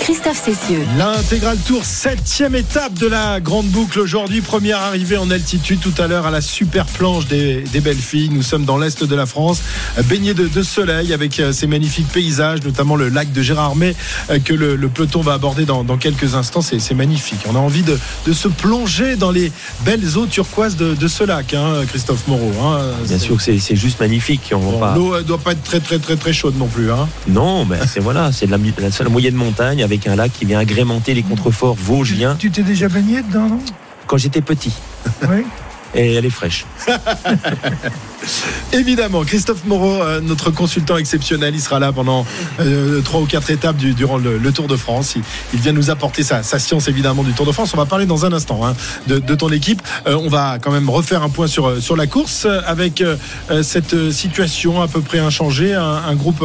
Christophe Cessieux. L'intégral tour, septième étape de la grande boucle aujourd'hui. Première arrivée en altitude tout à l'heure à la super planche des, des belles filles. Nous sommes dans l'est de la France, baignés de, de soleil avec euh, ces magnifiques paysages, notamment le lac de Gérardmer euh, que le, le peloton va aborder dans, dans quelques instants. C'est magnifique. On a envie de, de se plonger dans les belles eaux turquoises de, de ce lac, hein, Christophe Moreau. hein. Bien sûr que c'est juste magnifique. Bon, pas- L'eau ne doit pas être très très très très chaude non plus. Hein. Non, mais c'est voilà, c'est de la, la seule moyenne montagne avec un lac qui vient agrémenter les contreforts vosgiens Tu t'es déjà baigné dedans, non? Quand j'étais petit. Oui. Et elle est fraîche. Évidemment, Christophe Moreau, euh, notre consultant exceptionnel, il sera là pendant euh, trois ou quatre étapes du- durant le, Tour de France. Il, vient nous apporter sa, science évidemment du Tour de France. On va parler dans un instant hein, de, ton équipe. Euh, on va quand même refaire un point sur, la course euh, avec cette situation à peu près inchangée. Un, groupe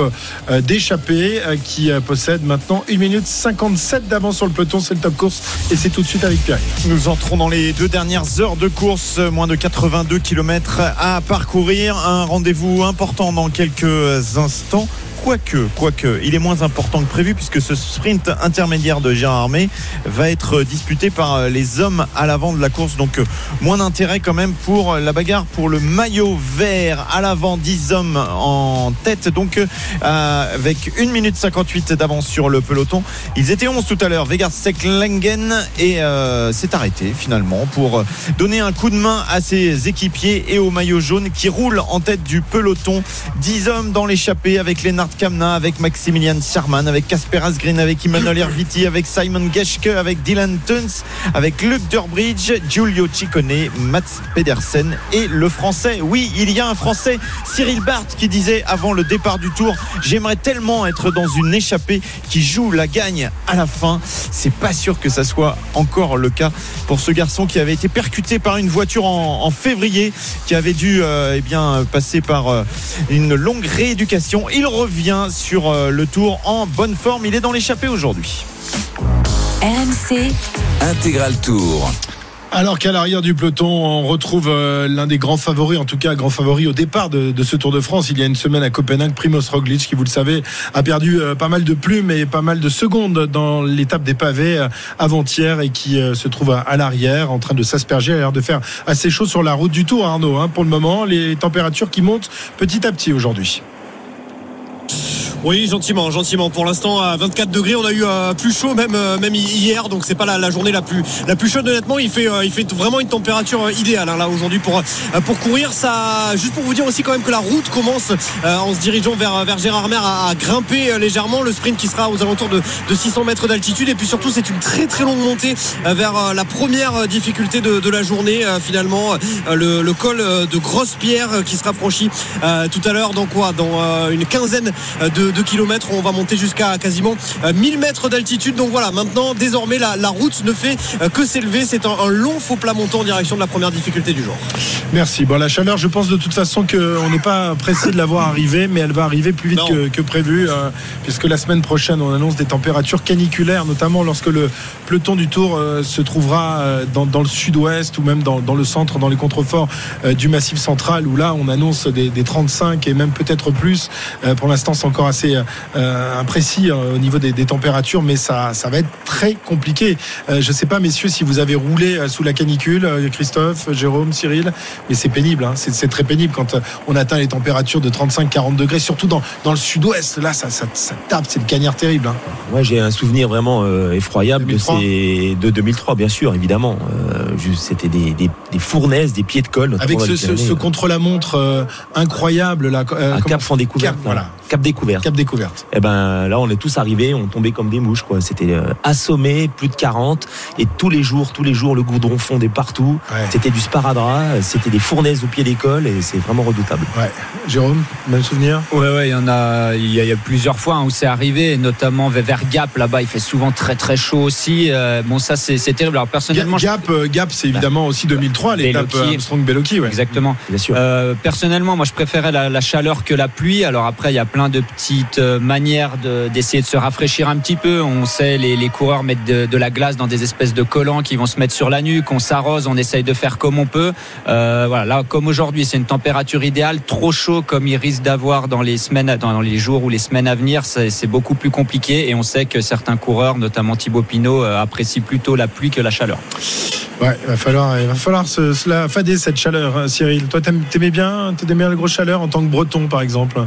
d'échappés qui possède maintenant 1 minute 57 d'avance sur le peloton. C'est le top course et c'est tout de suite avec Pierre. Nous entrons dans les deux dernières heures de course, moins de 82 km à parcourir. Un rendez-vous important dans quelques instants. Quoique, quoique, il est moins important que prévu puisque ce sprint intermédiaire de Gérard Armé va être disputé par les hommes à l'avant de la course. Donc, moins d'intérêt quand même pour la bagarre pour le maillot vert à l'avant, 10 hommes en tête. Donc, euh, avec 1 minute 58 d'avance sur le peloton. Ils étaient 11 tout à l'heure. Vegard Seklengen et euh, s'est arrêté finalement pour donner un coup de main à ses équipiers et au maillot jaune qui roule en tête du peloton. 10 hommes dans l'échappée avec Lennart Kamna, avec Maximilian Sherman, avec Casper Asgreen, avec Emmanuel Herviti, avec Simon Geschke, avec Dylan Tuns, avec Luc Durbridge, Giulio Ciccone, Mats Pedersen et le français. Oui, il y a un français, Cyril Barth, qui disait avant le départ du tour J'aimerais tellement être dans une échappée qui joue la gagne à la fin. C'est pas sûr que ça soit encore le cas pour ce garçon qui avait été percuté par une voiture en, en février, qui avait dû euh, eh bien, passer par euh, une longue rééducation. Il revient sur euh, le tour en bonne forme. Il est dans l'échappée aujourd'hui. RMC, Intégral Tour. Alors qu'à l'arrière du peloton, on retrouve euh, l'un des grands favoris, en tout cas grand favori au départ de, de ce Tour de France. Il y a une semaine à Copenhague, Primoz Roglic, qui vous le savez, a perdu euh, pas mal de plumes et pas mal de secondes dans l'étape des pavés avant-hier et qui se trouve à, à l'arrière, en train de s'asperger, a l'air de faire assez chaud sur la route du Tour, Arnaud. hein, pour le moment, les températures qui montent petit à petit aujourd'hui. Oui, gentiment, gentiment. Pour l'instant, à 24 degrés, on a eu euh, plus chaud même euh, même hier, donc c'est pas la, journée la plus la plus chaude. Honnêtement, il fait euh, il fait vraiment une température idéale hein, là aujourd'hui pour pour courir. Ça, juste pour vous dire aussi quand même que la route commence en se dirigeant vers vers Gérard Mer à, à grimper légèrement. Le sprint qui sera aux alentours de, de 600 mètres d'altitude et puis surtout c'est une très très longue montée vers la première difficulté de, de la journée finalement le, le col de Grosse Pierre qui sera franchi tout à l'heure dans quoi dans une quinzaine euh, de, de kilomètres on va monter jusqu'à quasiment euh, 1000 mètres d'altitude donc voilà maintenant désormais la, la route ne fait euh, que s'élever c'est un, un long faux plat montant en direction de la première difficulté du jour Merci. Bon, la chaleur, je pense de toute façon qu'on n'est pas pressé de la voir arriver, mais elle va arriver plus vite que, que prévu, euh, puisque la semaine prochaine, on annonce des températures caniculaires, notamment lorsque le peloton du Tour euh, se trouvera euh, dans, dans le sud-ouest ou même dans, dans le centre, dans les contreforts euh, du Massif central, où là, on annonce des, des 35 et même peut-être plus. Euh, pour l'instant, c'est encore assez euh, imprécis euh, au niveau des, des températures, mais ça, ça va être très compliqué. Euh, je ne sais pas, messieurs, si vous avez roulé euh, sous la canicule, euh, Christophe, Jérôme, Cyril, mais c'est pénible. hein. C'est très pénible quand euh, on atteint les températures de 35-40 degrés, surtout dans, dans le sud-ouest. Là, ça, ça, ça tape, c'est le cagnard terrible. hein. Moi, j'ai un souvenir vraiment euh, effroyable 2003. de ces de 2003, bien sûr, évidemment. Euh, C'était des, des, des fournaises, des pieds de colle. Avec ce, ce, ce contre-la-montre euh, incroyable. Là, euh, comment- Cap découverte. Cap, voilà. Cap découverte. Cap découverte. Et ben là, on est tous arrivés, on tombait comme des mouches, quoi. C'était euh, assommé, plus de 40, et tous les jours, tous les jours, le goudron fondait partout. Ouais. C'était du sparadrap, c'était des fournaises au pied d'école, et c'est vraiment redoutable. Ouais. Jérôme, même souvenir? Ouais, ouais, il y en a, il y a, il y a plusieurs fois hein, où c'est arrivé, notamment vers Gap, là-bas, il fait souvent très très chaud aussi. Euh, bon, ça, c'est terrible. Alors, personnellement, Gap, euh, Gap c'est évidemment aussi 2003, l'étape Bellocchi. Armstrong-Bellocchi. Ouais. exactement. Bien sûr. Euh, personnellement, moi, je préférais la, la chaleur que la pluie. Alors après, il y a plein de petits euh, manière de- d'essayer de, se rafraîchir un petit peu. On sait les, les coureurs mettent de, la glace dans des espèces de collants qui vont se mettre sur la nuque. On s'arrose, on essaye de faire comme on peut. Euh, voilà, là comme aujourd'hui, c'est une température idéale. Trop chaud comme il risque d'avoir dans les semaines, dans les jours ou les semaines à venir, c'est c'est beaucoup plus compliqué. Et on sait que certains coureurs, notamment Thibaut Pinot, euh, apprécient plutôt la pluie que la chaleur. Ouais, il va falloir, il va falloir se, se la fader cette chaleur, hein, Cyril. Toi, t'aimais bien, t'aimais bien la grosse chaleur en tant que breton, par exemple?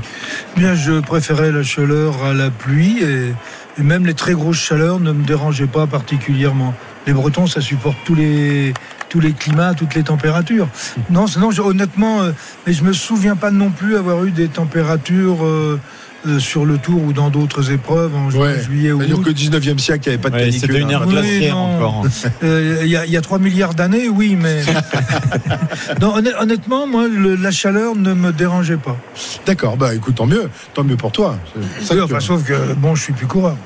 Bien, je préférais la chaleur à la pluie et, et même les très grosses chaleurs ne me dérangeaient pas particulièrement. Les Bretons, ça supporte tous les tous les climats, toutes les températures. Non, sinon, je- honnêtement, euh, mais je me souviens pas non plus avoir eu des températures euh, euh, sur le Tour ou dans d'autres épreuves en Ouais. juillet ou C'est-à-dire août. que 19e siècle, il n'y avait pas de Ouais, canicule. C'était une ère hein. Oui, glaciaire non. encore. Euh, Il y, a- il y a 3 milliards d'années, oui, mais non, honnêtement, moi, le- la chaleur ne me dérangeait pas. D'accord, bah écoute, tant mieux, tant mieux pour toi. C'est ça Oui, que- enfin, sauf que bon, je suis plus coureur.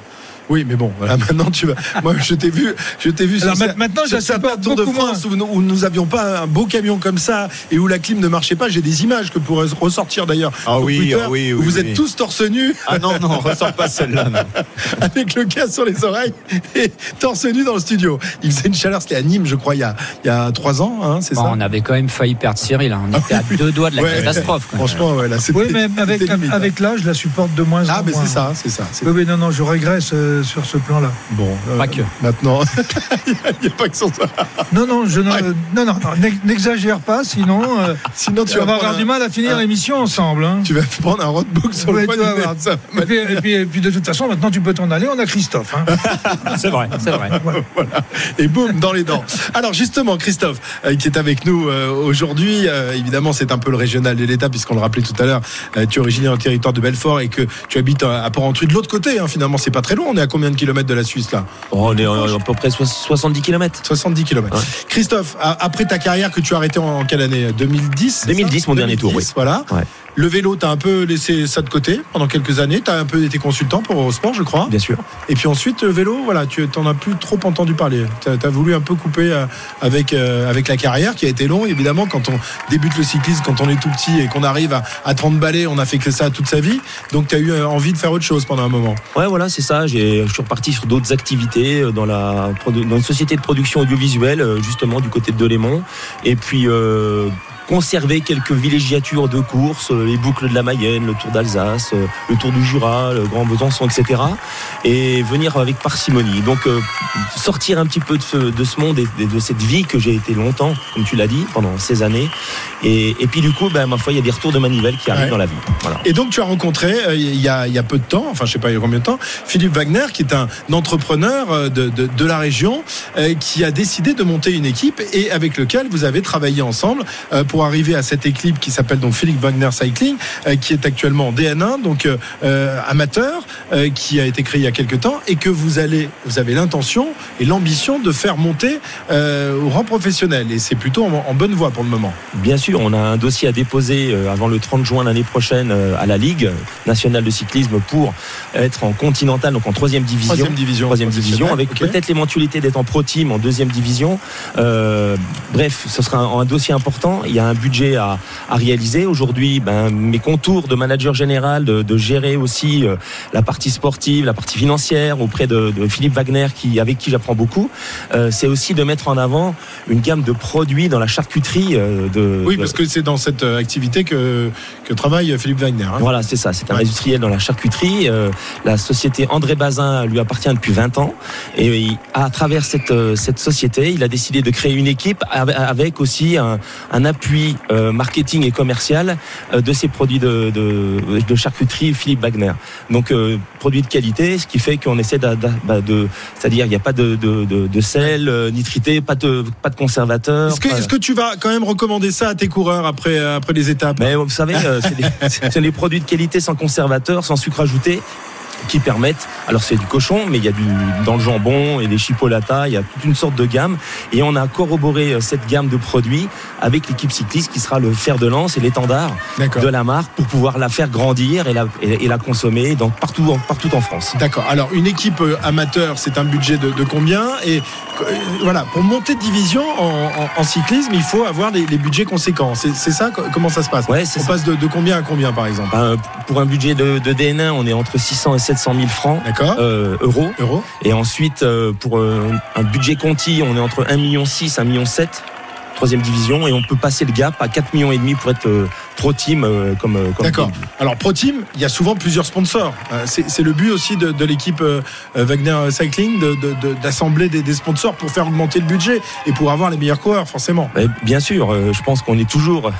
Oui, mais bon, voilà, maintenant tu vas. Moi, je t'ai vu, je t'ai vu Alors, sur ma- maintenant, certains Tour de France où, nous- où nous avions pas un beau camion comme ça et où la clim ne marchait pas. J'ai des images que pourrais ressortir d'ailleurs. Ah oui, Twitter, ah oui, où oui, vous oui. êtes tous torse nu Ah non, non, ressort pas celle-là. avec le casque sur les oreilles et torse nu dans le studio. Il faisait une chaleur, c'était à Nîmes, je crois, il y a, il y a trois ans, hein, c'est Bon, ça on avait quand même failli perdre Cyril. hein. On était à deux doigts de la Ouais. catastrophe. quoi. Franchement, ouais, là, c'était. Oui, mais avec, limite, hein. avec l'âge, je la supporte de moins en Ah, mais moins. c'est ça, c'est ça. c'est- Oui, oui, non, non, je régresse euh, sur ce plan-là. Bon, euh, Pas que. Maintenant, il n'y a pas que sur ça. Non, non, je non, non, non, n'ex- n'exagère pas, sinon euh, Sinon, tu on vas avoir un- du mal à finir l'émission ensemble. hein. Tu vas prendre un roadbook sur Ouais, le Et puis, et, puis, et puis, de toute façon, maintenant tu peux t'en aller, on a Christophe. hein. C'est vrai, c'est vrai. voilà. Et boum, dans les dents. Alors justement, Christophe, euh, qui est avec nous euh, aujourd'hui, euh, évidemment, c'est un peu le régional de l'État, puisqu'on le rappelait tout à l'heure, euh, tu es originaire du territoire de Belfort et que tu habites à à Port-Entruy de l'autre côté. hein, finalement, c'est pas très loin. On est à combien de kilomètres de la Suisse là Oh, on est à à peu près soix- 70 km. 70 kilomètres. Ouais. Christophe, après ta carrière que tu as arrêtée en, en quelle année? 2010 c'est 2010, ça mon dernier tour, oui. Voilà. Ouais. Le vélo, tu as un peu laissé ça de côté pendant quelques années. Tu as un peu été consultant pour Eurosport, je crois. Bien sûr. Et puis ensuite, le vélo, voilà, tu t'en as plus trop entendu parler. Tu as, voulu un peu couper euh, avec, euh, avec la carrière qui a été longue. Évidemment, quand on débute le cyclisme, quand on est tout petit et qu'on arrive à, à 30 balais, on a fait que ça toute sa vie. Donc tu as eu euh, envie de faire autre chose pendant un moment. Ouais, voilà, c'est ça. J'ai- Je suis reparti sur d'autres activités euh, dans, la, dans une société de production audiovisuelle, euh, justement du côté de Delémont. Et puis euh, conserver quelques villégiatures de courses, euh, les boucles de la Mayenne, le Tour d'Alsace, euh, le Tour du Jura, le Grand Besançon, etc. Et venir avec parcimonie. Donc euh, sortir un petit peu de ce, de ce monde et de cette vie que j'ai été longtemps, comme tu l'as dit, pendant ces années. Et, et puis du coup, ben, ma foi, il y a des retours de manivelle qui arrivent Ouais. dans la vie. Voilà. Et donc tu as rencontré euh, il y, a, il y a peu de temps, enfin je sais pas il y a combien de temps, Philippe Wagner qui est un entrepreneur de, de, de la région euh, qui a décidé de monter une équipe et avec lequel vous avez travaillé ensemble euh, pour arriver à cette équipe qui s'appelle donc Philippe Wagner Cycling euh, qui est actuellement en DN1 donc euh, euh, amateur qui a été créé il y a quelques temps et que vous allez vous avez l'intention et l'ambition de faire monter au rang professionnel et c'est plutôt en, en bonne voie pour le moment. Bien sûr, on a un dossier à déposer avant le 30 juin l'année prochaine à la Ligue nationale de cyclisme pour être en continental, donc en troisième division. Troisième division. Troisième division, avec peut-être l'éventualité d'être en pro team en deuxième division. Euh, bref, ce sera un, un dossier important. Il y a un budget à, à réaliser. Aujourd'hui, ben, mes contours de manager général, de, de gérer aussi euh, la partie sportive, la partie financière auprès de, de Philippe Wagner, qui, avec qui j'apprends beaucoup, euh, c'est aussi de mettre en avant une gamme de produits dans la charcuterie. euh, de, Oui, parce que c'est dans cette activité que, que travaille Philippe Wagner. hein. voilà, c'est ça. C'est un Ouais. industriel dans la charcuterie. La société André Bazin lui appartient depuis 20 ans. Et il- à travers cette, cette société, il a décidé de créer une équipe ave- avec aussi un, un appui euh, marketing et commercial euh, de ses produits de, de, de charcuterie Philippe Wagner. Donc, euh, produits de qualité, ce qui fait qu'on essaie de, de- bah, de- c'est-à-dire il n'y a pas de, sel nitrité, pas de, pas de conservateur. Est-ce que, tu vas quand même recommander ça à tes coureurs après, après les étapes? Mais vous savez, c'est des, c'est des produits de qualité sans conservateur, sans sucre ajouté qui permettent, alors c'est du cochon, mais il y a du dans le jambon et des chipolatas, il y a toute une sorte de gamme, et on a corroboré euh, cette gamme de produits avec l'équipe cycliste qui sera le fer de lance et l'étendard de la marque pour pouvoir la faire grandir et la, et, et la consommer dans, partout, en, partout en France. D'accord. Alors, une équipe euh, amateur, c'est un budget de, de combien? Et voilà, pour monter de division en, en- en cyclisme, il faut avoir des, des budgets conséquents. C'est ça co- Comment ça se passe? Ouais, On ça. passe de, de combien à combien, par exemple? Ben, pour un budget de, de DN1, on est entre 600 et 700 000 francs D'accord euh, euros. Euros Et ensuite, euh, pour euh, un budget Conti, on est entre 1,6 million, 1,7 million, troisième division, et on peut passer le gap à 4 millions et demi pour être euh, pro team euh, comme, euh, comme D'accord. Alors Pro Team, il y a souvent plusieurs sponsors. C'est le but aussi de, de l'équipe Wagner Cycling de- de- de- d'assembler des, des sponsors pour faire augmenter le budget et pour avoir les meilleurs coureurs, forcément. Bien sûr, je pense qu'on est toujours,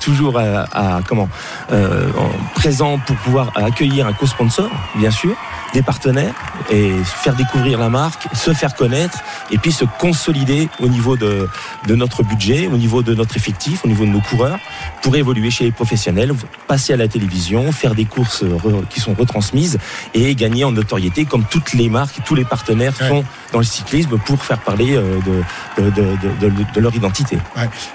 toujours à, à- comment euh, en- présent pour pouvoir accueillir un co-sponsor, bien sûr, des partenaires et faire découvrir la marque, se faire connaître et puis se consolider au niveau de, de notre budget, au niveau de notre effectif, au niveau de nos coureurs, pour évoluer chez les professionnels, passer à la télévision, faire des courses qui sont retransmises et gagner en notoriété comme toutes les marques, tous les partenaires Ouais. sont dans le cyclisme pour faire parler euh, de, de, de- de- de- de leur identité.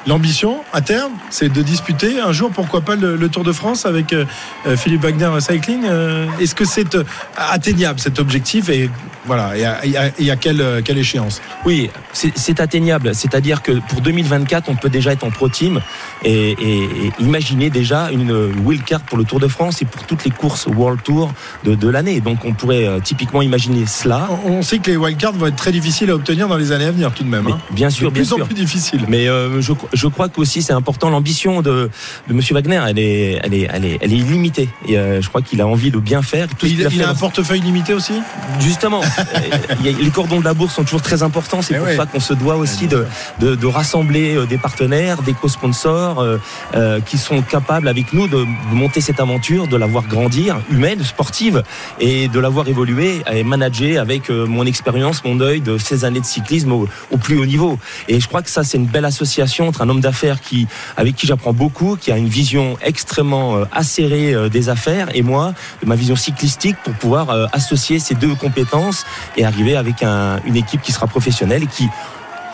L'ambition, à terme, c'est de disputer un jour, pourquoi pas, le, le Tour de France avec euh, euh, Philippe Wagner Cycling. Euh, Est-ce que c'est atteignable cet objectif et voilà et à, et à- et à quelle, quelle échéance? Oui, c'est c'est atteignable. C'est-à-dire que pour 2024, on peut déjà être en pro team et, et- et imaginer déjà une wildcard pour le Tour de France et pour toutes les courses World Tour de, de l'année. Donc on pourrait euh, typiquement imaginer cela. on, on sait que les wildcards vont être très difficiles à obtenir dans les années à venir, tout de même. Hein. bien sûr, de bien plus en sûr. plus difficile. Mais euh, je, je crois qu'aussi c'est important l'ambition de, de Monsieur Wagner. Elle est, elle est, elle est, elle est illimitée. Et euh, je crois qu'il a envie de bien faire. Tout Il, a il fait a un portefeuille limité aussi? Justement, les cordons de la bourse sont toujours très importants. C'est Eh pour ouais. ça qu'on se doit aussi de, de, de rassembler euh, des partenaires, des co-sponsors euh, euh, qui sont capables avec nous de monter cette aventure, de la voir grandir, humaine, sportive, et de la voir évoluer et manager avec mon expérience, mon œil de ces années de cyclisme au, plus haut niveau. Et je crois que ça, c'est une belle association entre un homme d'affaires qui, avec qui j'apprends beaucoup, qui a une vision extrêmement acérée des affaires, et moi, ma vision cyclistique, pour pouvoir associer ces deux compétences et arriver avec un- une équipe qui sera professionnelle et qui,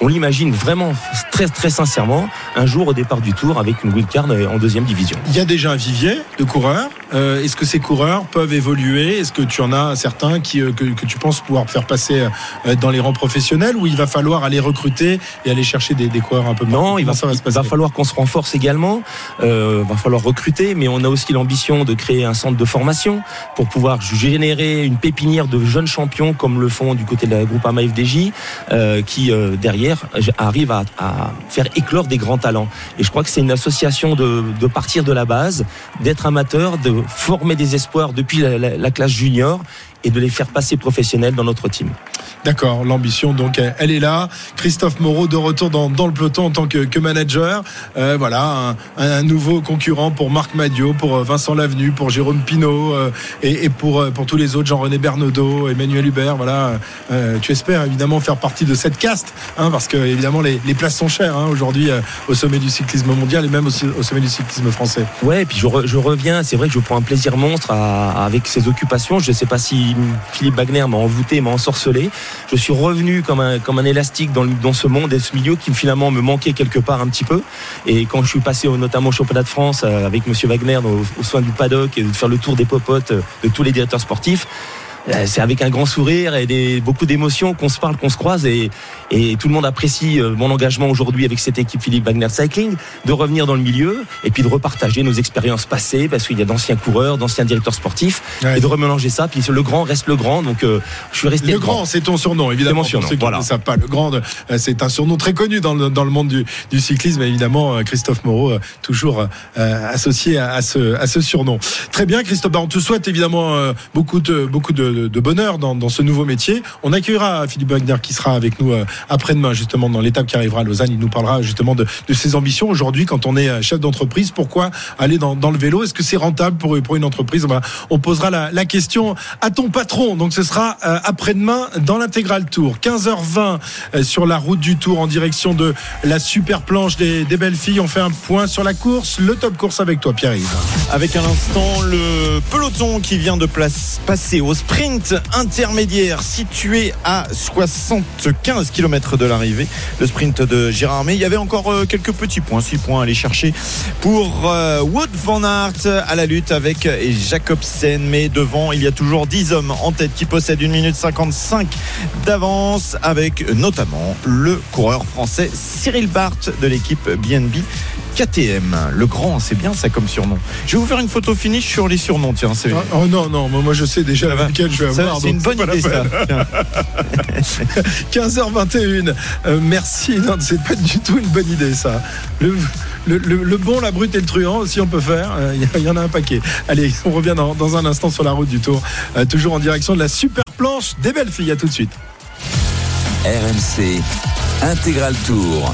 on l'imagine vraiment très très sincèrement, un jour au départ du tour avec une wildcard en deuxième division. Il y a déjà un vivier de coureurs. Euh, Est-ce que ces coureurs peuvent évoluer? Est-ce que tu en as certains qui, euh, que, que tu penses pouvoir faire passer euh, dans les rangs professionnels ou il va falloir aller recruter et aller chercher des, des coureurs un peu Non, il va, Comment ça va se il passer? va falloir qu'on se renforce également. Euh, va falloir recruter, mais on a aussi l'ambition de créer un centre de formation pour pouvoir générer une pépinière de jeunes champions comme le font du côté de la groupe AMA FDJ, euh, qui euh, derrière arrive à, à faire éclore des grands talents. Et je crois que c'est une association de, de partir de la base, d'être amateur, de former des espoirs depuis la, la- la classe junior et de les faire passer professionnels dans notre team. D'accord, l'ambition donc elle- est là. Christophe Moreau de retour dans, dans le peloton en tant que, que manager. Euh, voilà, un, un nouveau concurrent pour Marc Madio, pour euh, Vincent Lavenu, pour Jérôme Pinault euh, et, et pour, pour tous les autres, Jean-René Bernaudot, Emmanuel Hubert. Voilà, Euh, tu espères évidemment faire partie de cette caste, hein, parce que évidemment les, les places sont chères hein, aujourd'hui au sommet du cyclisme mondial et même aussi au sommet du cyclisme français. Ouais, et puis je, re- je reviens, c'est vrai que je prends un plaisir monstre à- avec ces occupations. Je ne sais pas si Philippe Wagner m'a envoûté, m'a ensorcelé. Je suis revenu comme un, élastique dans, ce monde et ce milieu qui finalement me manquait quelque part un petit peu. Et quand je suis passé notamment au championnat de France euh, avec Monsieur Wagner au, au du paddock et de faire le tour des popotes euh, de tous les directeurs sportifs, c'est avec un grand sourire et des, beaucoup d'émotions qu'on se parle, qu'on se croise et, et tout le monde apprécie euh, mon engagement aujourd'hui avec cette équipe Philippe Wagner Cycling, de revenir dans le milieu et puis de repartager nos expériences passées parce qu'il y a d'anciens coureurs, d'anciens directeurs sportifs Ouais. et de remélanger ça. Puis le grand reste le grand, donc euh, je suis resté Le grand, c'est ton surnom, évidemment. Mon pour surnom, ceux qui voilà. ne le savent pas, le grand, euh, c'est un surnom très connu dans le, dans le monde du, du cyclisme. Évidemment, euh, Christophe Moreau, euh, toujours euh, associé à, à ce, à ce surnom. Très bien, Christophe. Bah, on te souhaite évidemment euh, beaucoup de, beaucoup de, de bonheur dans, ce nouveau métier. On accueillera Philippe Wagner qui sera avec nous euh, après-demain, justement, dans l'étape qui arrivera à Lausanne. Il nous parlera justement de, ses ambitions aujourd'hui quand on est euh, chef d'entreprise. Pourquoi aller dans, le vélo? Est-ce que c'est rentable pour, une entreprise? Bah, On posera la, question à ton patron. Donc ce sera euh, après-demain dans l'intégral tour. 15h20 euh, sur la route du tour en direction de la super planche des, belles filles. On fait un point sur la course, le top course avec toi, Pierre-Yves. Avec à l'instant le peloton qui vient de passer au sprint. Sprint intermédiaire situé à 75 km de l'arrivée. Le sprint de Gérard May. Il y avait encore euh, quelques petits points, 6 points à aller chercher pour euh, Wood van Aert à la lutte avec Jacobsen. Mais devant, il y a toujours 10 hommes en tête qui possèdent 1 minute 55 d'avance avec notamment le coureur français Cyril Barth de l'équipe BNB KTM. Le grand, c'est bien ça comme surnom. Je vais vous faire une photo finish sur les surnoms, tiens. c'est- Oh, oh non, non, moi je sais déjà lequel je vais Ça, avoir. C'est une bonne idée ça. peine. Tiens. 15h21. Euh, merci. Non, c'est pas du tout une bonne idée, ça. Le, le- le- le bon, la brute et le truand aussi, on peut faire. Euh, Il y en a un paquet. Allez, on revient dans, dans un instant sur la route du Tour. Euh, toujours en direction de la super planche des belles filles. À tout de suite. RMC Intégral Tour.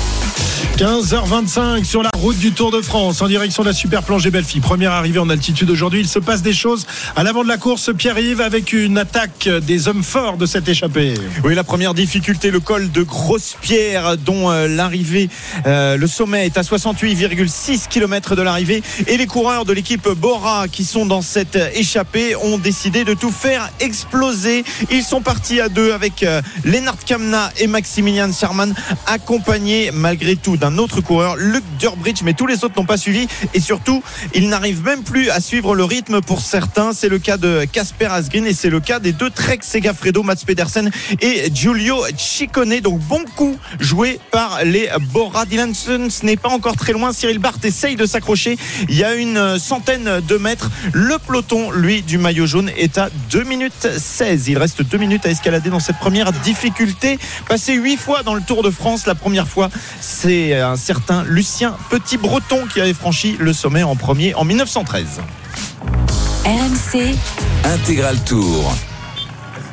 15h25 sur la route du Tour de France en direction de la super belles filles. Première arrivée en altitude aujourd'hui. Il se passe des choses à l'avant de la course. Pierre-Yves avec une attaque des hommes forts de cette échappée. Oui, la première difficulté, le col de Grosse-Pierre, dont euh, l'arrivée, euh, le sommet est à 68,6 km de l'arrivée. Et les coureurs de l'équipe Bora qui sont dans cette échappée ont décidé de tout faire exploser. Ils sont partis à deux avec euh, Lennart Kamna et Maximilian Sherman, accompagnés malgré tout d'un autre coureur, Luc Durbridge, mais tous les autres n'ont pas suivi. Et surtout, ils n'arrivent même plus à suivre le rythme pour certains. C'est le cas de Casper Asgreen et c'est le cas des deux Trek Segafredo, Mats Pedersen et Giulio Ciccone. Donc bon coup joué par les Bora. Dylan ce n'est pas encore très loin. Cyril Barth essaye de s'accrocher. Il y a une centaine de mètres. Le peloton, lui, du maillot jaune est à 2 minutes 16. Il reste 2 minutes à escalader dans cette première difficulté. Passé 8 fois dans le Tour de France. La première fois, c'est un certain Lucien Petit-Breton qui avait franchi le sommet en premier en 1913. RMC, Intégral Tour.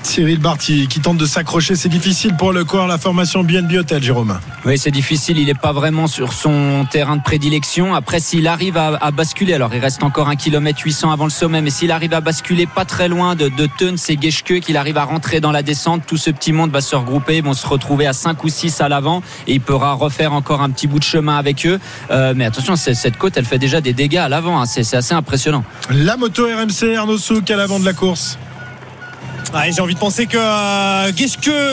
Cyril Barty qui tente de s'accrocher. C'est difficile pour le corps, la formation BNB Hotel, Jérôme. Oui, c'est difficile. Il n'est pas vraiment sur son terrain de prédilection. Après, s'il arrive à, à basculer, alors il reste encore un kilomètre 800 avant le sommet, mais s'il arrive à basculer pas très loin de, de et Geschke, qu'il arrive à rentrer dans la descente, tout ce petit monde va se regrouper, ils vont se retrouver à 5 ou 6 à l'avant et il pourra refaire encore un petit bout de chemin avec eux. Euh, mais attention, c'est- cette côte, elle fait déjà des dégâts à l'avant. hein. C'est c'est assez impressionnant. La moto RMC, Arnaud Souk à l'avant de la course. Ouais, J'ai envie de penser que euh,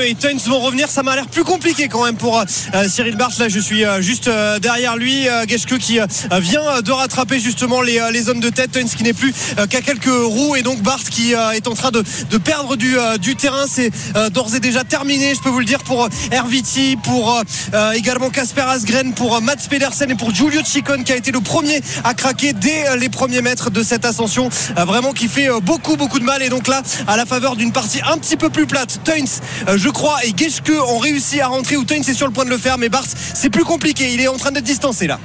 et Tuns vont revenir. Ça m'a l'air plus compliqué quand même pour euh, Cyril Barth. Là, je suis euh, juste euh, derrière lui. Euh, Geschke qui euh, vient de rattraper justement les, euh, les hommes de tête. Tuns qui n'est plus euh, qu'à quelques roues. Et donc Barth qui euh, est en train de, de perdre du, euh, du terrain. C'est euh, d'ores et déjà terminé, je peux vous le dire, pour euh, Herviti, pour euh, euh, également Casper Asgren, pour euh, Mats Pedersen et pour Giulio Ciccone qui a été le premier à craquer dès euh, les premiers mètres de cette ascension. Euh, vraiment qui fait euh, beaucoup, beaucoup de mal. Et donc là, à la faveur d'une partie un petit peu plus plate, Tuns, euh, je crois, et Geschke ont réussi à rentrer, ou Tuns est sur le point de le faire, mais Barth, c'est plus compliqué. Il est en train d'être distancé là.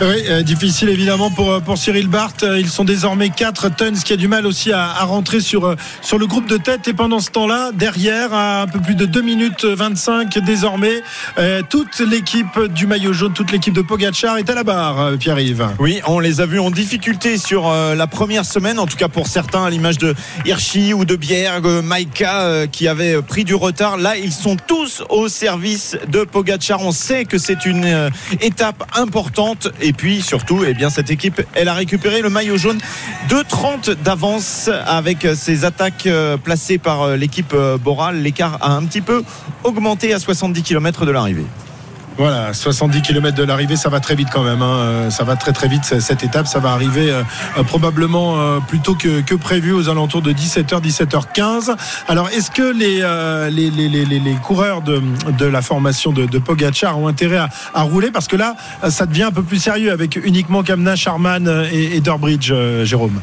Oui, euh, difficile évidemment pour, euh, Cyril Barth. Euh, Ils sont désormais 4 Tons qui a du mal aussi à, rentrer sur, le groupe de tête. Et pendant ce temps-là, derrière, à un peu plus de 2 minutes 25 désormais, toute l'équipe du maillot jaune, toute l'équipe de Pogachar est à la barre, Pierre-Yves. Oui, on les a vus en difficulté sur la première semaine, en tout cas pour certains, à l'image de Hirschi ou de Bierg, Maika, qui avaient euh, pris du retard. Là, ils sont tous au service de Pogacar. On sait que c'est une étape importante. Et puis surtout, eh bien, cette équipe, elle a récupéré le maillot jaune de 30 d'avance avec ses attaques euh, placées par euh, l'équipe euh, Boral. L'écart a un petit peu augmenté à 70 km de l'arrivée. Voilà, 70 km de l'arrivée, ça va très vite quand même. hein. Euh, Ça va très très vite cette étape. Ça va arriver euh, euh, probablement euh, plus tôt que, que prévu aux alentours de 17h, 17h15. Alors, est-ce que les, les, les, les, les- coureurs de, de la formation de, de Pogachar ont intérêt à, à rouler? Parce que là, ça devient un peu plus sérieux avec uniquement Kamna, Charman et, et Durbridge, Jérôme.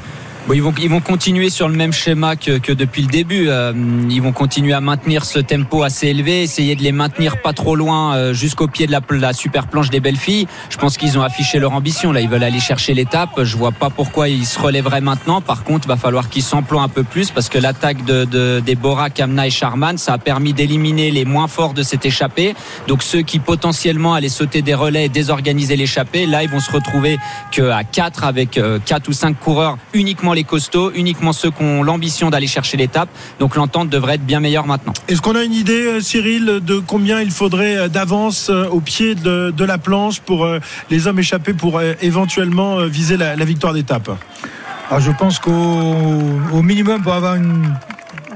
Bon, ils, vont, ils vont continuer sur le même schéma que, que depuis le début. Euh, ils vont continuer à maintenir ce tempo assez élevé, essayer de les maintenir pas trop loin euh, jusqu'au pied de la, la super planche des belles filles. Je pense qu'ils ont affiché leur ambition. Là, ils veulent aller chercher l'étape. Je vois pas pourquoi ils se relèveraient maintenant. Par contre, va falloir qu'ils s'emploient un peu plus parce que l'attaque de, de- des Bora, Kamna et Charman, ça a permis d'éliminer les moins forts de cette échappée. Donc ceux qui potentiellement allaient sauter des relais et désorganiser l'échappée, là, ils vont se retrouver qu'à 4 avec 4 ou 5 coureurs uniquement uniquement les costauds, uniquement ceux qui ont l'ambition d'aller chercher l'étape. Donc l'entente devrait être bien meilleure maintenant. Est-ce qu'on a une idée, euh, Cyril, de combien il faudrait euh, d'avance euh, au pied de, de la planche pour les hommes échappés pour éventuellement viser la, la victoire d'étape? Alors je pense qu'au au minimum, pour avoir une,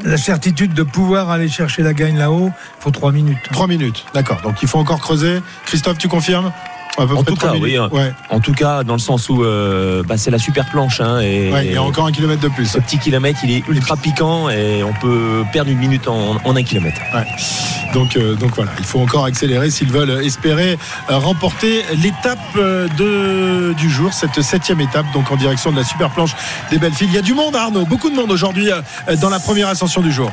la certitude de pouvoir aller chercher la gagne là-haut, il faut 3 minutes. Trois minutes, d'accord. Donc il faut encore creuser. Christophe, tu confirmes? En tout cas, oui, hein. Ouais. En tout cas, dans le sens où euh, bah, c'est la super planche. Hein, et, Ouais, il y a encore un kilomètre de plus. ce petit kilomètre, il est ultra piquant et on peut perdre une minute en, en un kilomètre. Ouais. Donc, euh, donc voilà, il faut encore accélérer s'ils veulent espérer euh, remporter l'étape de, du jour, cette septième étape, donc en direction de la super planche des belles filles. Il y a du monde, Arnaud, beaucoup de monde aujourd'hui dans la première ascension du jour.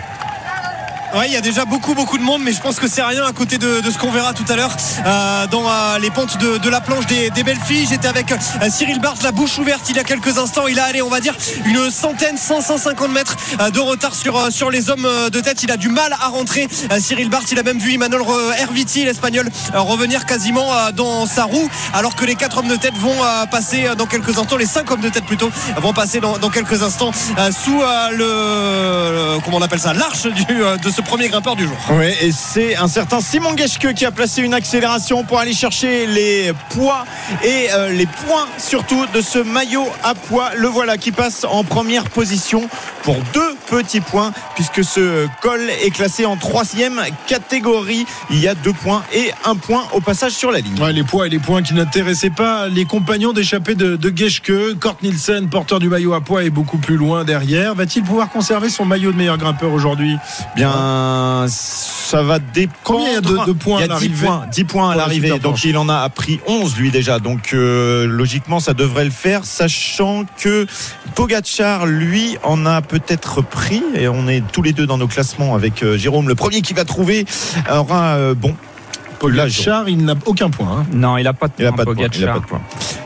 Ouais, il y a déjà beaucoup beaucoup de monde, mais je pense que c'est rien à côté de, ce qu'on verra tout à l'heure euh, dans euh, les pentes de, la planche des, belles filles. J'étais avec euh, Cyril Barthes, la bouche ouverte il y a quelques instants. Il a allé, on va dire, une centaine, 100, 150 mètres de retard sur, sur les hommes de tête. Il a du mal à rentrer. Cyril Barthes, il a même vu Emmanuel Herviti, l'espagnol, revenir quasiment dans sa roue, alors que les quatre hommes de tête vont passer dans quelques instants, les cinq hommes de tête plutôt, vont passer dans, quelques instants sous le, comment on appelle ça, l'arche du, de ce premier grimpeur du jour. Oui, et c'est un certain Simon Geschke qui a placé une accélération pour aller chercher les poids et euh, les points surtout de ce maillot à poids. Le voilà qui passe en première position pour deux petits points puisque ce col est classé en troisième catégorie. Il y a deux points et un point au passage sur la ligne. Ouais, les poids et les points qui n'intéressaient pas les compagnons d'échappée de, de Geschke. Kort Nielsen, porteur du maillot à poids, est beaucoup plus loin derrière. Va-t-il pouvoir conserver son maillot de meilleur grimpeur aujourd'hui? Bien, ça va dépendre. Combien il y a de- de points Il y à a 10 l'arrivée? points, 10 points à l'arrivée. Donc il en a pris 11 lui déjà. Donc euh, logiquement ça devrait le faire, sachant que Pogachar lui en a peut-être et on est tous les deux dans nos classements avec euh, Jérôme. Le premier qui va trouver aura euh, bon. Il n'a aucun point. hein. Non, il a pas de point, pas de point. Il a Pogacar. pas de point.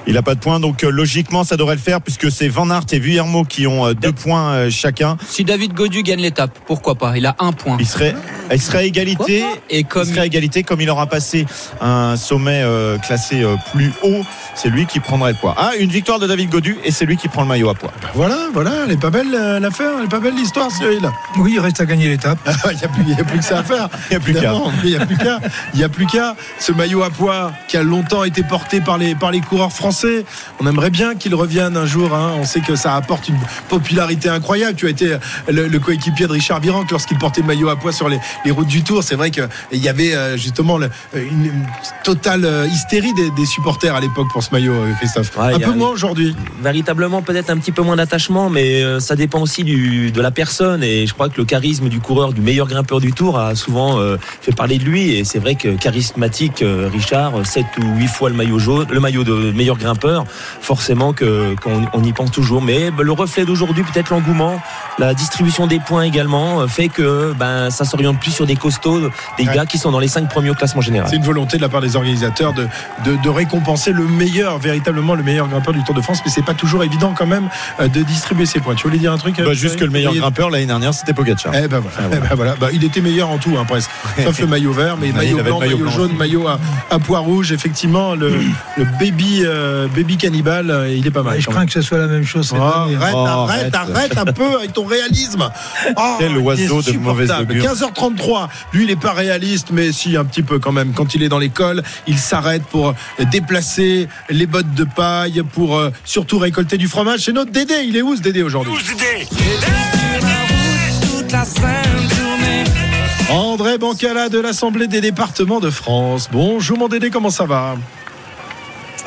Il a pas de point. Donc euh, logiquement ça devrait le faire puisque c'est Van Aert et Vuillermo qui ont euh, deux points euh, chacun. Si David Godu gagne l'étape, pourquoi pas? Il a un point. Il serait, il serait à égalité. Et comme il serait à égalité comme il aura passé un sommet euh, classé euh, plus haut, c'est lui qui prendrait le poids. Ah, une victoire de David Godu et c'est lui qui prend le maillot à poids. Ben voilà, voilà, elle est pas belle euh, l'affaire, elle est pas belle l'histoire, Cyril. Oui, il reste à gagner l'étape. Il n'y a, plus- il y a plus que ça à faire. Il y a plus qu'à. Évidemment, mais Il n'y a plus qu'à. Il y a plus qu'à. Ce maillot à poids qui a longtemps été porté par les, par les coureurs français. On aimerait bien qu'il revienne un jour. hein. On sait que ça apporte une popularité incroyable. Tu as été le, le coéquipier de Richard Virenque lorsqu'il portait le maillot à poids sur les, les routes du Tour. C'est vrai qu'il y avait euh, justement le- une, une totale euh, hystérie des, des supporters à l'époque pour ce maillot, euh, Christophe. Ouais, un peu moins aujourd'hui. Véritablement, peut-être un petit peu moins d'attachement, mais euh, ça dépend aussi du, de la personne. Et je crois que le charisme du coureur, du meilleur grimpeur du Tour, a souvent euh, fait parler de lui. Et c'est vrai que charismatique, euh, Richard, 7 ou 8 fois le maillot jaune, le maillot de meilleur grimpeur, forcément que qu'on on y pense toujours. Mais bah, le reflet d'aujourd'hui, peut-être l'engouement, la distribution des points également, euh, fait que ben ça s'oriente plus sur des costauds, des Ouais. gars qui sont dans les 5 premiers au classement général. C'est une volonté de la part des organisateurs de, de, de récompenser le meilleur, véritablement le meilleur grimpeur du Tour de France, mais c'est pas toujours évident quand même euh, de distribuer ses points. Tu voulais dire un truc Bah, juste que le meilleur grimpeur l'année dernière c'était Pogacar. Eh ben voilà, Eh ben voilà. Bah, il était meilleur en tout, hein, presque. Sauf le maillot vert, mais maillot blanc, maillot maillot, blanc jaune, maillot à, à pois rouge. Effectivement, le, le baby, euh, baby cannibale, euh, il est pas mal. Et je crains que ce soit la même chose Oh, arrête, Oh, arrête, arrête, un peu avec ton réalisme. Oh, Quel est oiseau de mauvaise augure. 15h33. Lui, il n'est pas réaliste, mais si un petit peu quand même. Quand il est dans l'école, il s'arrête pour déplacer les bottes de paille, pour euh, surtout récolter du fromage. C'est notre Dédé. Il est où ce Dédé aujourd'hui? André Bancala de l'Assemblée des départements de France. Bonjour mon Dédé, comment ça va?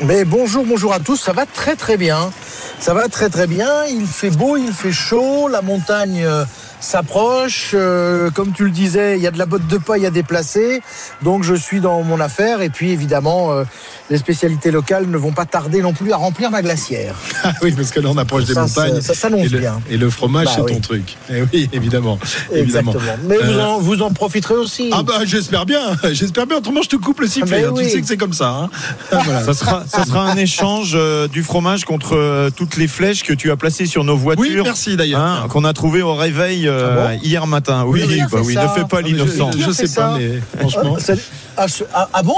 Mais bonjour, bonjour à tous, ça va très très bien. Ça va très très bien, il fait beau, il fait chaud, la montagne euh, s'approche. euh, comme tu le disais, il y a de la botte de paille à déplacer. Donc je suis dans mon affaire et puis évidemment, euh, les spécialités locales ne vont pas tarder non plus à remplir ma glacière. Ah oui, parce que là on approche des Ça, montagnes. ça- ça s'annonce et le, bien. Et le fromage, Bah c'est oui. ton truc. Eh oui, évidemment. évidemment. Mais vous, Euh, en, vous en profiterez aussi. Ah bah j'espère bien, j'espère bien. Autrement je te coupe le sifflet. Mais hein. oui. Tu sais que c'est comme ça. hein. Ah, voilà. Ça sera, ça sera un échange euh, du fromage contre euh, toutes les flèches que tu as placées sur nos Oui, voitures. merci d'ailleurs. hein, qu'on a trouvé au réveil euh, Ah bon hier matin. Oui, bah oui, ne fais pas l'innocent. Je, sais pas, mais franchement. Ah, c'est- ah, ah- ah bon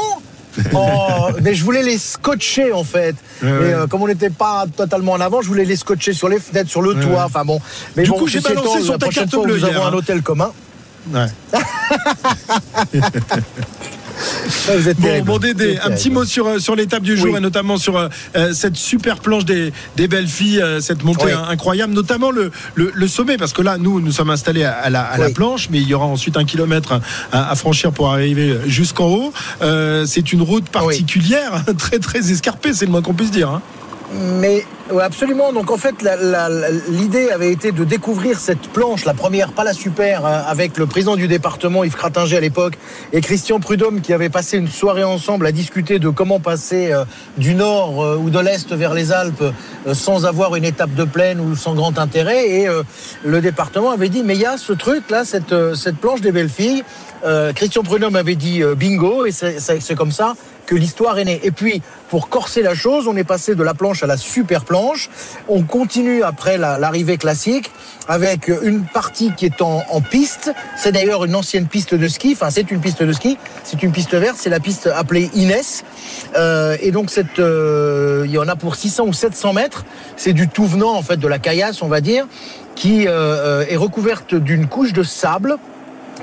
Oh, mais je voulais les scotcher en fait. Ouais, et ouais. euh, comme on n'était pas totalement en avant, je voulais les scotcher sur les fenêtres, sur le Ouais, toit. Enfin bon. Mais Du bon, coup, j'ai balancé étant, sur ta carte bleue Nous avons un hein. hôtel commun. Ouais. Ouais, vous êtes Bon, Dédé, un petit mot sur, euh, sur l'étape du jour Oui. et notamment sur euh, euh, cette super planche des, des belles filles, euh, cette montée Oui. incroyable, notamment le, le, le sommet, parce que là, nous, nous sommes installés à, à la, à la planche, mais il y aura ensuite un kilomètre à, à franchir pour arriver jusqu'en haut. Euh, c'est une route particulière, très très escarpée, c'est le moins qu'on puisse dire. hein. Mais absolument. Donc en fait, l'idée avait été de découvrir cette planche, la première, pas la super, hein, avec le président du département Yves Cratinger à l'époque et Christian Prudhomme qui avait passé une soirée ensemble à discuter de comment passer euh, du nord euh, ou de l'est vers les Alpes euh, sans avoir une étape de plaine ou sans grand intérêt. Et le département avait dit mais il y a ce truc là, cette, cette planche des belles filles. Christian Prudhomme avait dit bingo et c'est comme ça que l'histoire est née. Et puis, pour corser la chose, on est passé de la planche à la super planche. On continue après la- l'arrivée classique avec une partie qui est en, piste. C'est d'ailleurs une ancienne piste de ski. Enfin, c'est une piste de ski. C'est une piste verte. C'est la piste appelée Inès. Euh, et donc, euh, il y en a pour 600 ou 700 mètres. C'est du tout venant, en fait, de la caillasse, on va dire, qui euh, est recouverte d'une couche de sable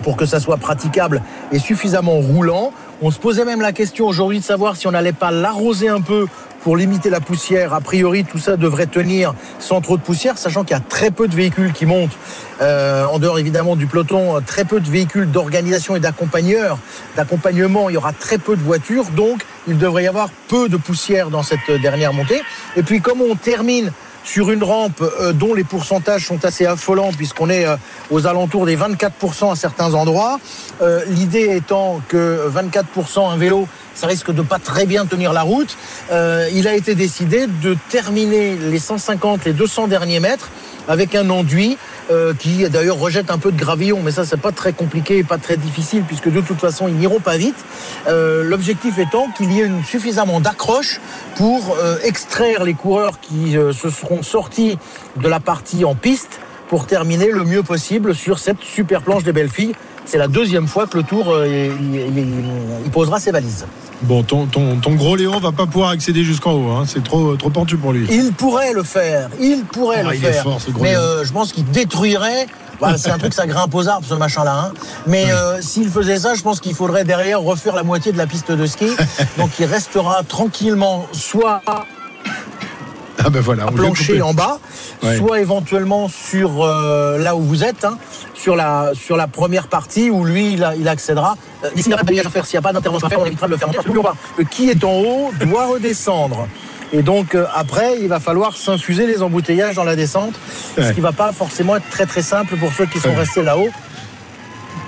pour que ça soit praticable et suffisamment roulant. On se posait même la question aujourd'hui de savoir si on n'allait pas l'arroser un peu pour limiter la poussière. A priori, tout ça devrait tenir sans trop de poussière, sachant qu'il y a très peu de véhicules qui montent. Euh, en dehors évidemment du peloton, euh, très peu de véhicules d'organisation et d'accompagneurs, d'accompagnement. Il y aura très peu de voitures, donc il devrait y avoir peu de poussière dans cette euh, dernière montée. Et puis comme on termine sur une rampe euh, dont les pourcentages sont assez affolants puisqu'on est euh, aux alentours des 24% à certains endroits. Euh, L'idée étant que 24% un vélo, ça risque de pas très bien tenir la route. Il a été décidé de terminer les 150, les 200 derniers mètres avec un enduit euh, qui d'ailleurs rejette un peu de gravillon, mais ça c'est pas très compliqué, pas très difficile puisque de toute façon ils n'iront pas vite. Euh, L'objectif étant qu'il y ait suffisamment d'accroche pour euh, extraire les coureurs qui se seront sortis de la partie en piste pour terminer le mieux possible sur cette super planche des belles filles. C'est la deuxième fois que le Tour euh, il, il- il posera ses valises. Bon, ton, ton, ton gros Léon va pas pouvoir accéder jusqu'en haut, hein. c'est trop, trop pentu pour lui. Il pourrait le faire, il pourrait Ah, le il est faire. fort, ce gros mais euh, je pense qu'il détruirait. Voilà, c'est un truc, ça grimpe aux arbres, ce machin-là. hein. Mais euh, s'il faisait ça, je pense qu'il faudrait derrière refaire la moitié de la piste de ski. Donc il restera tranquillement soit Ah ben voilà, on plancher en bas, Ouais. soit éventuellement sur euh, là où vous êtes, hein, sur la sur la première partie où lui il, a- il accédera. Euh, S'il n'y a pas de balayage à faire, s'il n'y a pas d'intervention à faire, on évitera de le faire. Le qui est en haut doit redescendre. Et donc euh, après, il va falloir s'infuser les embouteillages dans la descente, ce qui va pas forcément être très très simple pour ceux qui sont Ouais. restés là-haut,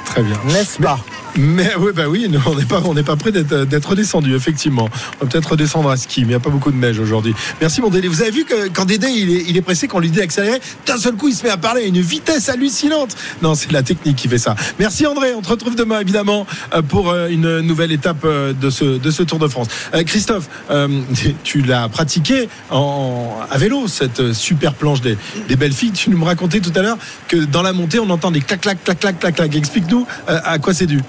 Très bien. n'est-ce pas? Mais oui, bah oui, on n'est pas, on n'est pas prêt d'être, descendu, effectivement. On va peut-être redescendre à ski, mais il n'y a pas beaucoup de neige aujourd'hui. Merci mon. Vous avez vu que quand Dédé il est, pressé, quand on lui dit d'accélérer, d'un seul coup il se met à parler à une vitesse hallucinante. Non, c'est la technique qui fait ça. Merci André. On te retrouve demain évidemment euh, pour euh, une nouvelle étape euh, de ce, de ce Tour de France. Christophe, tu l'as pratiqué en, à vélo cette super planche des, des belles filles. Tu nous me racontais tout à l'heure que dans la montée on entend des clac clac clac clac clac clac. Explique-nous à quoi c'est dû.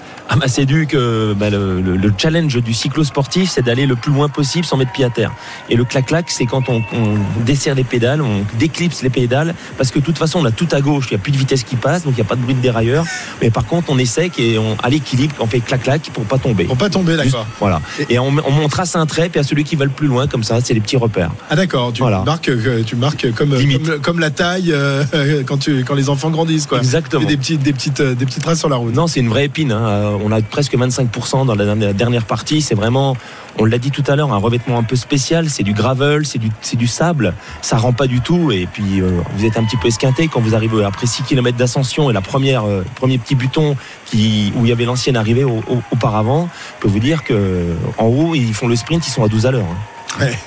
C'est dû que bah, le, le- le challenge du cyclo-sportif, c'est d'aller le plus loin possible sans mettre pied à terre. Et le clac-clac, c'est quand on, on desserre les pédales, on déclipse les pédales, parce que de toute façon, on a tout à gauche, il n'y a plus de vitesse qui passe, donc il n'y a pas de bruit de dérailleur. Mais par contre, on est sec et on, à l'équilibre, on fait clac-clac pour pas tomber. Pour pas tomber, d'accord. voilà. Et on, on, trace un trait, puis à celui qui va le plus loin, comme ça, c'est les petits repères. Ah d'accord, tu Voilà. marques, euh, tu marques comme, comme, comme la taille euh, quand, tu, quand les enfants grandissent. Quoi. Exactement. Des, petites, des, petites, euh, des petites traces sur la route. Non, c'est une vraie épine. hein. On a presque 25% dans la dernière- partie. C'est vraiment, on l'a dit tout à l'heure, un revêtement un peu spécial. C'est du gravel, c'est du, sable. Ça rend pas du tout. Et puis, euh, vous êtes un petit peu esquinté quand vous arrivez après 6 km d'ascension et la première, euh, premier petit buton qui, où il y avait l'ancienne arrivée au- auparavant. Je peux vous dire que en haut, ils font le sprint, ils sont à 12 à l'heure. hein. Ouais,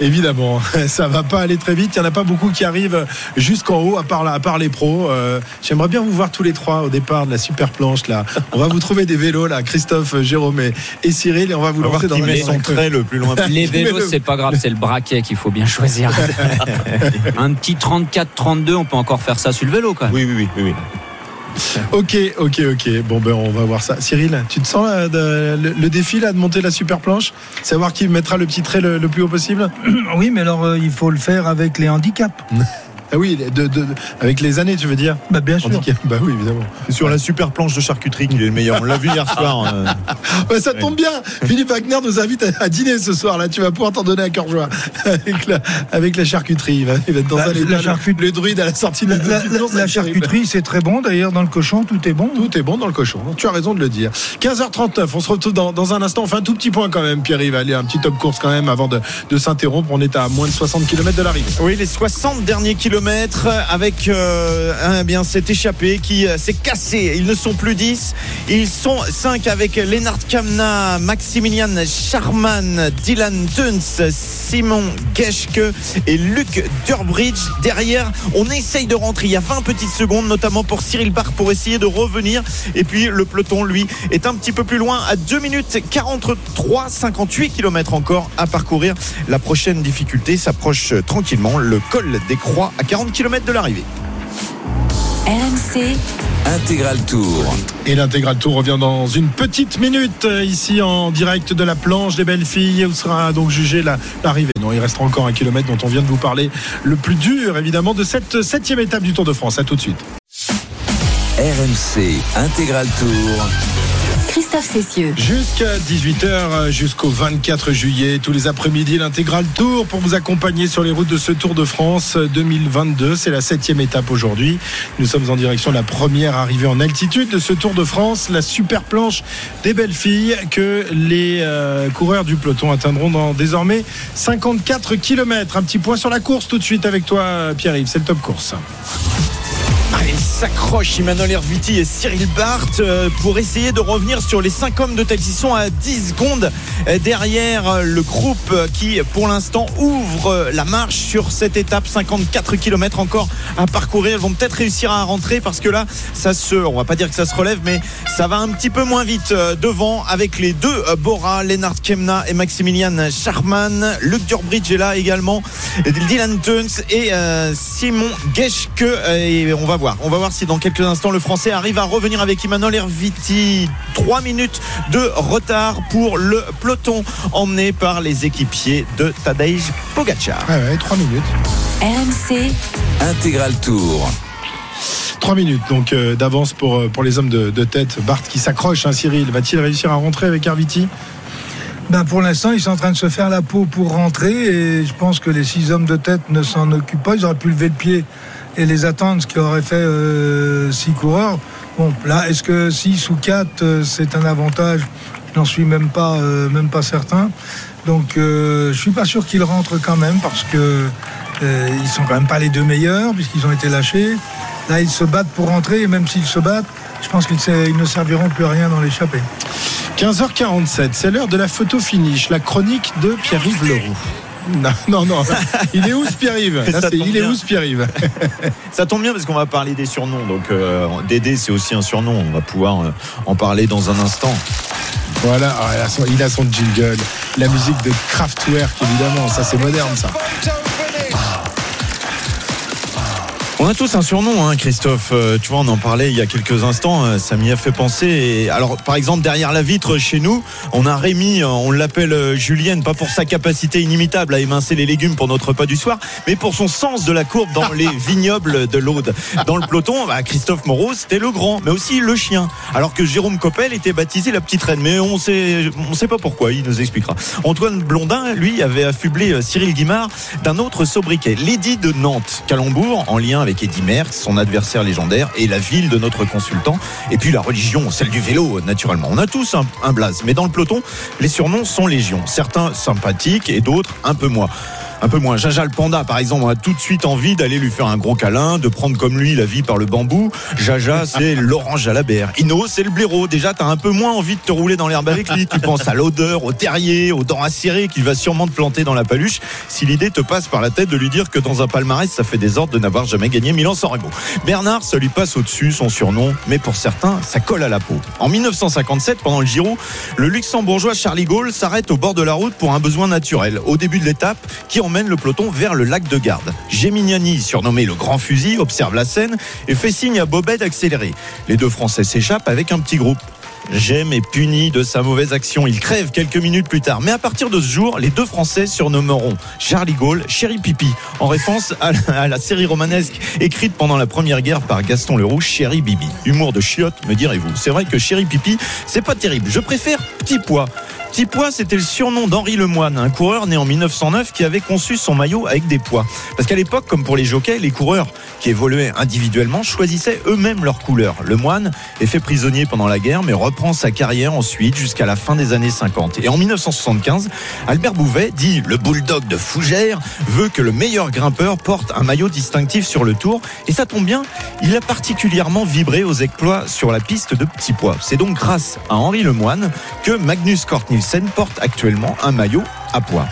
évidemment, ça va pas aller très vite. Il y en a pas beaucoup qui arrivent jusqu'en haut, à part, à part les pros. Euh, J'aimerais bien vous voir tous les trois au départ de la super planche là. On va vous trouver des vélos là, Christophe, Jérôme et, et Cyril, et on va vous On va voir lancer dans qui la met son trait le plus loin possible. Les vélos, le- c'est pas grave, c'est le braquet qu'il faut bien choisir. Un petit 34-32, on peut encore faire ça sur le vélo, quand même. Oui, oui, oui, oui. Ok, ok, ok. Bon, ben, on va voir ça. Cyril, tu te sens là, de- le, le défi là de monter la super planche? Savoir qui mettra le petit trait le, le plus haut possible? Oui, mais alors euh, il faut le faire avec les handicaps. Ah oui, de, de- de- avec les années, tu veux dire Bah, bien sûr. Handicap. Bah oui, évidemment. C'est sur la super planche de charcuterie qu'il est le meilleur. On l'a vu hier soir. euh. Ouais, ça tombe bien. Philippe Wagner nous invite à, à dîner ce soir. Là, tu vas pouvoir t'en donner à cœur joie avec la, avec la charcuterie. Il va, il va être dans Bah, un état, la le- charcuterie- Le druide à la sortie de La, la, la- charcuterie, c'est très bon. D'ailleurs, dans le cochon, tout est bon. Tout est bon dans le cochon. Tu as raison de le dire. 15h39, on se retrouve dans, dans un instant. Enfin, un tout petit point quand même, Pierre-Yves. Allez, un petit top course quand même avant de, de s'interrompre. On est à moins de 60 km de l'arrivée. Oui, les 60 derniers kilomètres avec euh, un, bien cet échappé qui euh, s'est cassé. Ils ne sont plus 10. Ils sont 5 avec Lennart Kamna, Maximilian Charman, Dylan Tuns, Simon Geschke et Luc Durbridge. Derrière, on essaye de rentrer. Il y a 20 petites secondes, notamment pour Cyril Barr pour essayer de revenir. Et puis le peloton, lui, est un petit peu plus loin à 2 minutes 43, 58 km encore à parcourir. La prochaine difficulté s'approche tranquillement, le col des Croix à 40 km de l'arrivée. RMC, Intégral Tour. Et l'intégral tour revient dans une petite minute euh, ici en direct de la planche des belles filles où sera donc jugée la- l'arrivée. Non, il restera encore un kilomètre dont on vient de vous parler. Le plus dur évidemment de cette septième étape du Tour de France. À tout de suite. RMC Intégral Tour. Jusqu'à 18h, jusqu'au 24 juillet, tous les après-midi, l'intégral tour pour vous accompagner sur les routes de ce Tour de France 2022. C'est la septième étape aujourd'hui. Nous sommes en direction de la première arrivée en altitude de ce Tour de France, la super planche des belles filles que les euh, coureurs du peloton atteindront dans désormais 54 km. Un petit point sur la course tout de suite avec toi, Pierre-Yves. C'est le top course. Allez, s'accroche Emmanuel Herviti et Cyril Barthes euh, pour essayer de revenir sur les 5 hommes de tête. Ils sont à 10 secondes euh, derrière euh, le groupe qui, pour l'instant, ouvre la marche sur cette étape. 54 km encore à parcourir. Ils vont peut-être réussir à rentrer parce que là, ça se, on va pas dire que ça se relève, mais ça va un petit peu moins vite devant avec les deux Bora, Lennart Kemna et Maximilian Charman. Luc Durbridge est là également. Dylan Tuns et Simon Geschke. Et on va voir. On va voir si dans quelques instants le Français arrive à revenir avec Emmanuel Herviti. Trois minutes de retard pour le peloton emmené par les équipiers de Tadej Pogacar. Ouais, ouais, 3 minutes. RMC, Intégral Tour. 3 minutes donc euh, d'avance pour, euh, pour les hommes de, de tête. Bart qui s'accroche, hein, Cyril. Va-t-il réussir à rentrer avec Arviti Ben, pour l'instant, ils sont en train de se faire la peau pour rentrer et je pense que les six hommes de tête ne s'en occupent pas. Ils auraient pu lever le pied et les attendre, ce qui aurait fait euh, six coureurs. Bon, là, est-ce que 6 ou 4, c'est un avantage? Je n'en suis même pas, euh, même pas certain. Donc, euh, je suis pas sûr qu'ils rentrent quand même parce que euh, ils sont quand même pas les deux meilleurs puisqu'ils ont été lâchés. Là, ils se battent pour rentrer et même s'ils se battent, je pense qu'ils ils ne serviront plus à rien dans l'échappée. 15h47, c'est l'heure de la photo finish, la chronique de Pierre-Yves Leroux. Non, non, non. Il est où ce Pierre-Yves Il est où ce Pierre-Yves Ça tombe bien parce qu'on va parler des surnoms. Donc euh, Dédé, c'est aussi un surnom. On va pouvoir euh, en parler dans un instant. Voilà, ah, il, a son, il a son jingle. La musique de Kraftwerk, évidemment. Ça, c'est moderne, ça. On a tous un surnom, hein, Christophe. Euh, tu vois, on en parlait il y a quelques instants. euh, ça m'y a fait penser. Et alors, par exemple, derrière la vitre chez nous, on a Rémi. euh, On l'appelle euh, Julienne, pas pour sa capacité inimitable à émincer les légumes pour notre repas du soir, mais pour son sens de la courbe dans les vignobles de l'Aude. Dans le peloton, bah, Christophe Moreau, c'était le grand, mais aussi le chien. Alors que Jérôme Coppel était baptisé la petite reine. Mais on sait, on sait pas pourquoi. Il nous expliquera. Antoine Blondin, lui, avait affublé euh, Cyril Guimard d'un autre sobriquet, Lady de Nantes, Calembourg, en lien avec Eddy Merckx, son adversaire légendaire, et la ville de notre consultant. Et puis la religion, celle du vélo, naturellement. On a tous un, un blaze, mais dans le peloton, les surnoms sont légion. Certains sympathiques et d'autres un peu moins. Un peu moins. Jaja le panda, par exemple, on a tout de suite envie d'aller lui faire un gros câlin, de prendre comme lui la vie par le bambou. Jaja, c'est l'orange à la berre. Ino, c'est le blaireau. Déjà, t'as un peu moins envie de te rouler dans l'herbe avec lui. Tu penses à l'odeur, au terrier, aux dents acérées qu'il va sûrement te planter dans la paluche si l'idée te passe par la tête de lui dire que dans un palmarès, ça fait des ordres de n'avoir jamais gagné Milan San Remo. Bernard, ça lui passe au-dessus, son surnom, mais pour certains, ça colle à la peau. En 1957, pendant le Giro, le luxembourgeois Charlie Gaulle s'arrête au bord de la route pour un besoin naturel. Au début de l'étape, qui en emmène le peloton vers le lac de Garde. Gemignani, surnommé le grand fusil, observe la scène et fait signe à Bobet d'accélérer. Les deux Français s'échappent avec un petit groupe. Jem est puni de sa mauvaise action. Il crève quelques minutes plus tard. Mais à partir de ce jour, les deux Français surnommeront Charlie Gaulle Chéri Pipi, en référence à la, à la série romanesque écrite pendant la Première Guerre par Gaston Leroux, Chéri Bibi. Humour de chiotte, me direz-vous. C'est vrai que Chéri Pipi, c'est pas terrible. Je préfère Petit Pois. Petit Pois, c'était le surnom d'Henri Lemoine, un coureur né en 1909 qui avait conçu son maillot avec des pois. Parce qu'à l'époque, comme pour les jockeys, les coureurs qui évoluaient individuellement choisissaient eux-mêmes leur couleur. Lemoine est fait prisonnier pendant la guerre, mais reprend sa carrière ensuite jusqu'à la fin des années 50. Et en 1975, Albert Bouvet, dit le bulldog de Fougères, veut que le meilleur grimpeur porte un maillot distinctif sur le tour. Et ça tombe bien, il a particulièrement vibré aux exploits sur la piste de Petit Pois. C'est donc grâce à Henri Lemoine que Magnus Cort Nielsen porte actuellement un maillot à pois.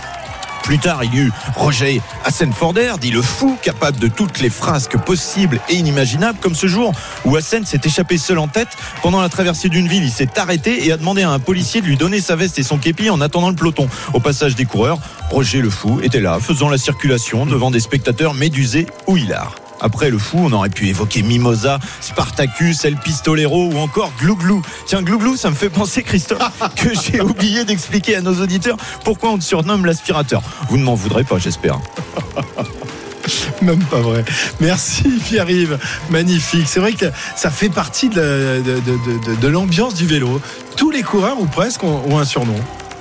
Plus tard, il y eut Roger Hassenforder, dit le fou, capable de toutes les frasques possibles et inimaginables, comme ce jour où Hassen s'est échappé seul en tête. Pendant la traversée d'une ville, il s'est arrêté et a demandé à un policier de lui donner sa veste et son képi en attendant le peloton. Au passage des coureurs, Roger le fou était là, faisant la circulation devant des spectateurs médusés ou hilars. Après le fou, on aurait pu évoquer Mimosa, Spartacus, El Pistolero ou encore Glouglou. Tiens, Glouglou, ça me fait penser, Christophe, que j'ai oublié d'expliquer à nos auditeurs pourquoi on te surnomme l'aspirateur. Vous ne m'en voudrez pas, j'espère. Même pas vrai. Merci Pierre-Yves. Magnifique. C'est vrai que ça fait partie de, la- de- de- de- de l'ambiance du vélo. Tous les coureurs, ou presque, ont, ont un surnom.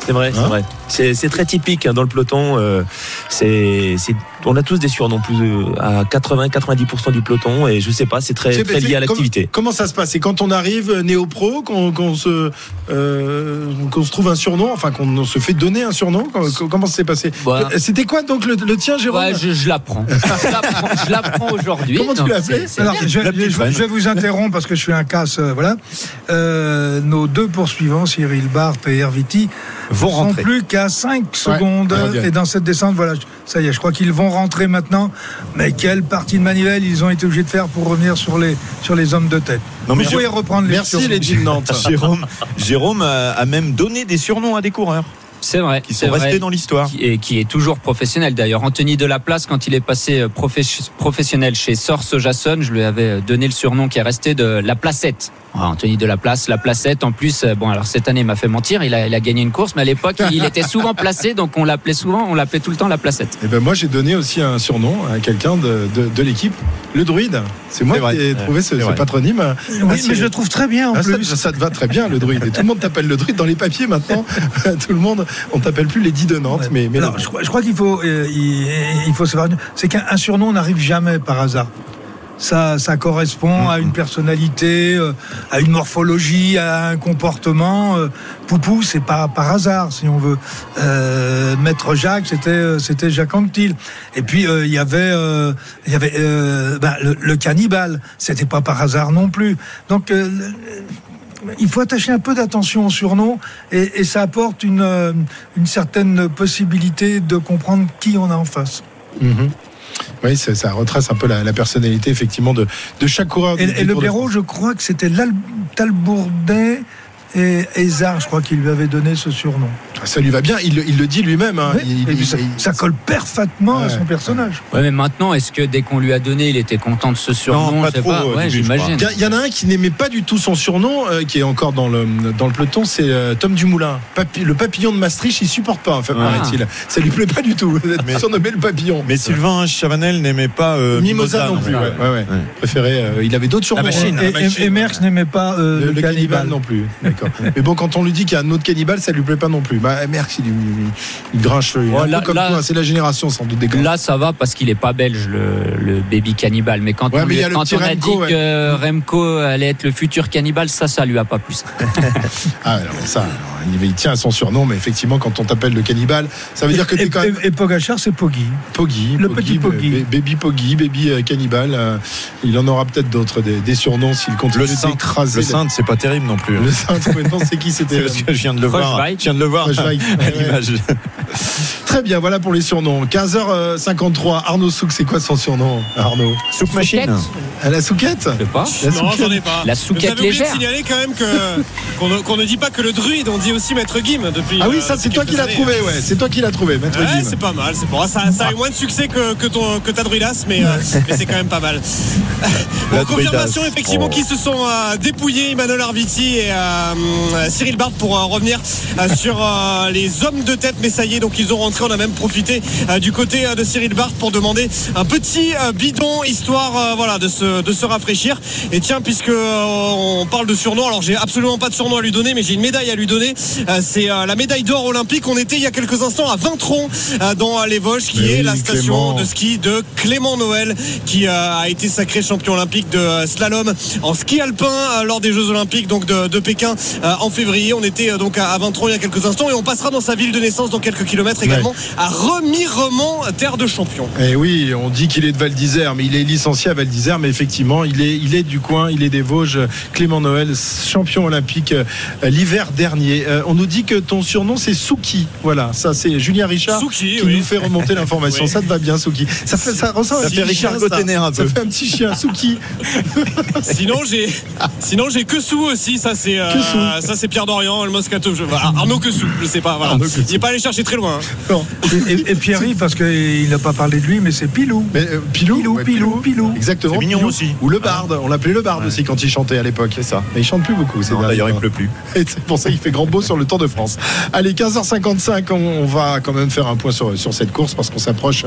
C'est vrai, c'est Hein vrai. C'est très typique hein, dans le peloton. euh, c'est- on a tous des surnoms plus à 80-90% du peloton et je sais pas, c'est très, très lié à l'activité. Comment ça se passe? C'est quand on arrive euh, néo-pro, qu'on se, euh, qu'on se trouve un surnom, enfin qu'on se fait donner un surnom? Com- Comment ça s'est passé? Voilà. Euh, C'était quoi donc le, le tien, Jérôme? Ouais, je, je l'apprends. Je l'apprends, aujourd'hui. Comment tu l'as appelé Alors, je vais vous interrompre parce que je suis un casse. euh, voilà. Euh, nos deux poursuivants, Cyril Barthes et Herviti, Vont sont rentrer. plus qu'à 5 secondes. bien. et dans cette descente, voilà, ça y est, je crois qu'ils vont rentrer maintenant. Mais quelle partie de manivelle ils ont été obligés de faire pour revenir sur les, sur les hommes de tête Non, mais Vous je- pouvez reprendre les Merci surnoms. les. Jérôme, Jérôme a, a même donné des surnoms à des coureurs C'est vrai. qui sont restés vrai. dans l'histoire. Qui- et qui est toujours professionnel d'ailleurs. Anthony Delaplace, quand il est passé euh, professionnel chez Source Jason, je lui avais donné le surnom qui est resté de la placette. Ah, Anthony Delaplace, la placette. En plus, euh, bon, alors cette année, il m'a fait mentir. Il a, il a gagné une course, mais à l'époque, il était souvent placé, donc on l'appelait souvent, on l'appelait tout le temps la placette. Et ben moi j'ai donné aussi un surnom à quelqu'un de, de, de l'équipe, le druide. C'est moi qui ai trouvé ce, C'est ce patronyme. Oui, Ah, mais je le trouve très bien en Ah, ça, te va très bien le druide. Et tout le monde t'appelle le druide dans les papiers maintenant. tout le monde, on t'appelle plus les dix de Nantes, Ouais. mais, mais Alors, je, crois- qu'il faut, euh, il, il faut savoir, c'est qu'un un surnom n'arrive jamais par hasard. Ça, ça correspond à une personnalité, euh, à une morphologie, à un comportement. euh, Poupou, c'est pas par hasard, si on veut. Euh, Maître Jacques, c'était c'était Jacques Anquetil. Et puis il y avait il y avait ben, le, le cannibale. C'était pas par hasard non plus. Donc il faut attacher un peu d'attention au surnom et, et ça apporte une, euh, une certaine possibilité de comprendre qui on a en face. Mhm. Oui, ça, ça retrace un peu la, la personnalité effectivement de, de chaque coureur. Et, le blaireau, je crois que c'était Lal- Talbourdet et Ezard, je crois qu'il lui avait donné ce surnom. Ça lui va bien. Il, le- il le dit lui-même. hein. Oui, Il- et il- puis ça, colle parfaitement à son personnage. Ouais, mais maintenant, est-ce que dès qu'on lui a donné, il était content de ce surnom? Non, pas Je sais trop, pas. au Ouais, début, je j'imagine. Il y en a un qui n'aimait pas du tout son surnom, euh, qui est encore dans le, dans le peloton, c'est euh, Tom Dumoulin. Papi- le papillon de Maastricht, il supporte pas, en fait, Ah. paraît-il. Ça lui plaît pas du tout, d'être Mais- surnommé le papillon. Mais Sylvain Chavanel n'aimait pas euh, Mimosa, non plus, ouais, ouais, ouais. Préféré, euh, il avait d'autres surnoms. La machine. Et, la machine, et- et Merckx n'aimait pas euh, Le, le, le cannibale cannibale. non plus, d'accord. Mais bon, quand on lui dit qu'il y a un autre cannibale, ça lui plaît pas non plus. Bah, Merckx, il, il, grinche, il Ouais, là- comme là- toi, c'est la génération sans doute des grands. Là, ça va parce qu'il est pas belge, le, le baby cannibale. Mais quand Ouais, on, mais lui- a le quand petit on a Remco, dit ouais. que Remco allait être le futur cannibale, ça, ça lui a pas plu. ça. Ah, alors ça, alors, il, il tient à son surnom, mais effectivement, quand on t'appelle le cannibale, ça veut dire que t'es quand même et- et Pogachar, c'est Poggy. Poggy, Le petit Poggy. ba- Baby Poggy, Baby euh, Cannibal. euh, il en aura peut-être d'autres, des, des surnoms s'il continue Le Saint, d'écraser. le Saint, c'est pas terrible non plus. Le Saint, ouais, non, c'est qui C'est c'était parce que je viens de le voir. Je viens de le voir à l'image. Très bien, voilà pour les surnoms. 15h53, Arnaud Souk, c'est quoi son surnom, Arnaud? Soupe machine. À la souquette Je sais pas. La non, souquette. j'en ai pas. La souquette oublié de légère. signaler quand même que qu'on ne, dit pas que le druide, on dit aussi maître Gim depuis. Ah oui, euh, ça c'est toi qui l'as trouvé, ouais. C'est toi qui l'as trouvé, maître Ouais, Guim. c'est pas mal, c'est bon. Ça, ça a eu moins de succès que, que, ton, que ta druidasse, mais, euh, mais c'est quand même pas mal. La Bon, confirmation effectivement Oh. qui se sont euh, dépouillés, Emmanuel Arviti et euh, Cyril Barth pour euh, revenir euh, sur euh, les hommes de tête. Mais ça y est, donc ils ont rentré. On a même profité euh, du côté euh, de Cyril Barth pour demander un petit euh, bidon histoire euh, voilà de se de se rafraîchir. Et tiens, puisque euh, on parle de surnom, alors j'ai absolument pas de surnom à lui donner, mais j'ai une médaille à lui donner. Euh, c'est euh, la médaille d'or olympique. On était il y a quelques instants à Vintron dans les Vosges, qui Mais est oui, la station Clément. de ski de Clément Noël, qui a été sacré champion olympique de slalom en ski alpin lors des Jeux olympiques donc de, de Pékin en février. On était donc à, Vintron il y a quelques instants et on passera dans sa ville de naissance dans quelques kilomètres également à Remiremont, terre de champion. Eh oui, on dit qu'il est de Val d'Isère, mais il est licencié à Val d'Isère, mais effectivement, il est, il est du coin, il est des Vosges. Clément Noël, champion olympique euh, l'hiver dernier. Euh, on nous dit que ton surnom c'est Souki. Voilà, ça c'est Julien Richard Souki, qui oui. nous fait remonter l'information. Oui. Ça te va bien, Souki. Ça fait, ça ressemble à Ça fait Richard chien, ça. Un Ça fait un petit chien, Souki. Sinon j'ai sinon j'ai que sous aussi ça c'est euh, ça c'est Pierre Dorian le Moscato je, Arnaud que sous je sais pas voilà. Il n'est pas allé chercher très loin hein. Non. Et, et- et Pierre-Yves, parce qu'il n'a pas parlé de lui, mais c'est Pilou. Mais, euh, Pilou, Pilou, ouais, Pilou, Pilou. Exactement. Mignon Pilou. Aussi. Ou le barde. On l'appelait le barde aussi quand il chantait à l'époque. C'est ça. Mais il chante plus beaucoup. D'ailleurs, il pleut plus. Et c'est pour ça qu'il fait grand beau sur le Tour de France. Allez, 15h55, on, va quand même faire un point sur, sur cette course parce qu'on s'approche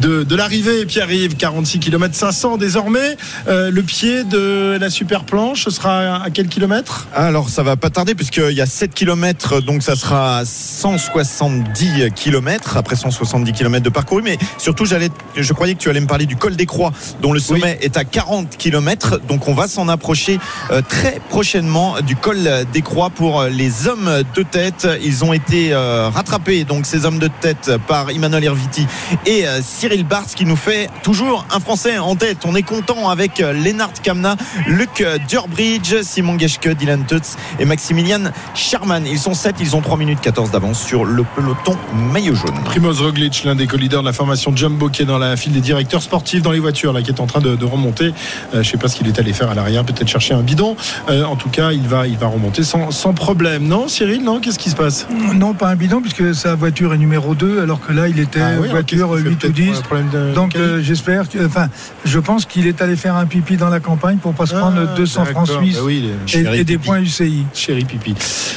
de, de l'arrivée. Pierre-Yves, 46 km 500 désormais. Euh, le pied de la super planche sera à quel kilomètre? Alors ça va pas tarder puisqu'il y a 7 km donc ça sera 170 km après 170 km de parcouru mais surtout j'allais je croyais que tu allais me parler du col des Croix dont le sommet est à 40 km donc on va s'en approcher euh, très prochainement du col des Croix pour euh, les hommes de tête. Ils ont été euh, rattrapés donc ces hommes de tête par Emmanuel Herviti et Cyril Barthes qui nous fait toujours un français en tête. On est content avec Lennart Kamna Luc Durbridge Simon Geschke Dylan Tutz et Maximilian Sherman ils sont 7 ils ont 3 minutes 14 d'avance sur le peloton maillot jaune. Primoz Roglic, l'un des co-leaders de la formation Jumbo qui est dans la file des directeurs sportifs dans les voitures, là, qui est en train de remonter. Euh, je sais pas ce qu'il est allé faire à l'arrière, peut-être chercher un bidon. Euh, en tout cas, il va, il va remonter sans, sans problème. Non, Cyril, non Qu'est-ce qui se passe? Non, pas un bidon, puisque sa voiture est numéro 2, alors que là, il était Ah oui, voiture qu'est-ce qu'il fait 8 ou Peut-être 10. pour un problème de- Donc de euh, j'espère enfin, je pense qu'il est allé faire un pipi dans la campagne pour pas se prendre Ah, 200 francs suisses Bah oui, et, des points UCI. Chéri Pipi.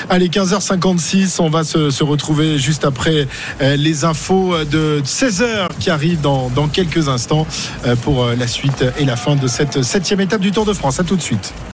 Allez, 15h56, on va se, se retrouver juste après euh, les infos de 16h qui arrivent dans, dans quelques instants euh, pour la suite et la fin de cette septième étape du Tour de France. À tout de suite.